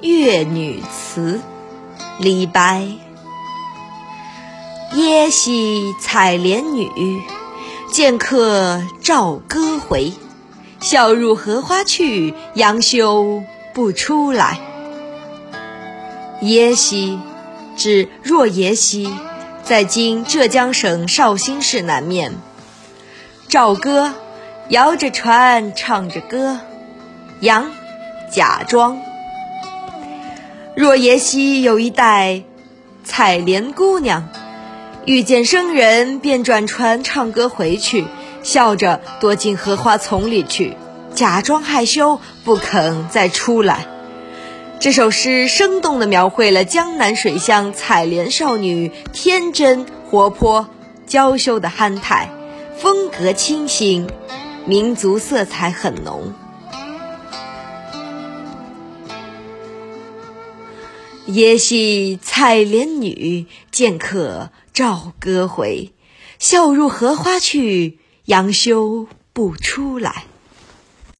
越女词，李白。耶溪采莲女，见客棹歌回。笑入荷花去，杨修不出来。耶溪，指若耶溪，在今浙江省绍兴市南面。棹歌，摇着船，唱着歌。杨，假装。若耶溪有一代采莲姑娘，遇见生人，便转船唱歌回去，笑着躲进荷花丛里去，假装害羞，不肯再出来。这首诗生动地描绘了江南水乡采莲少女天真活泼、娇羞的憨态，风格清新，民族色彩很浓。耶溪采莲女，见客棹歌回。笑入荷花去，杨羞不出来。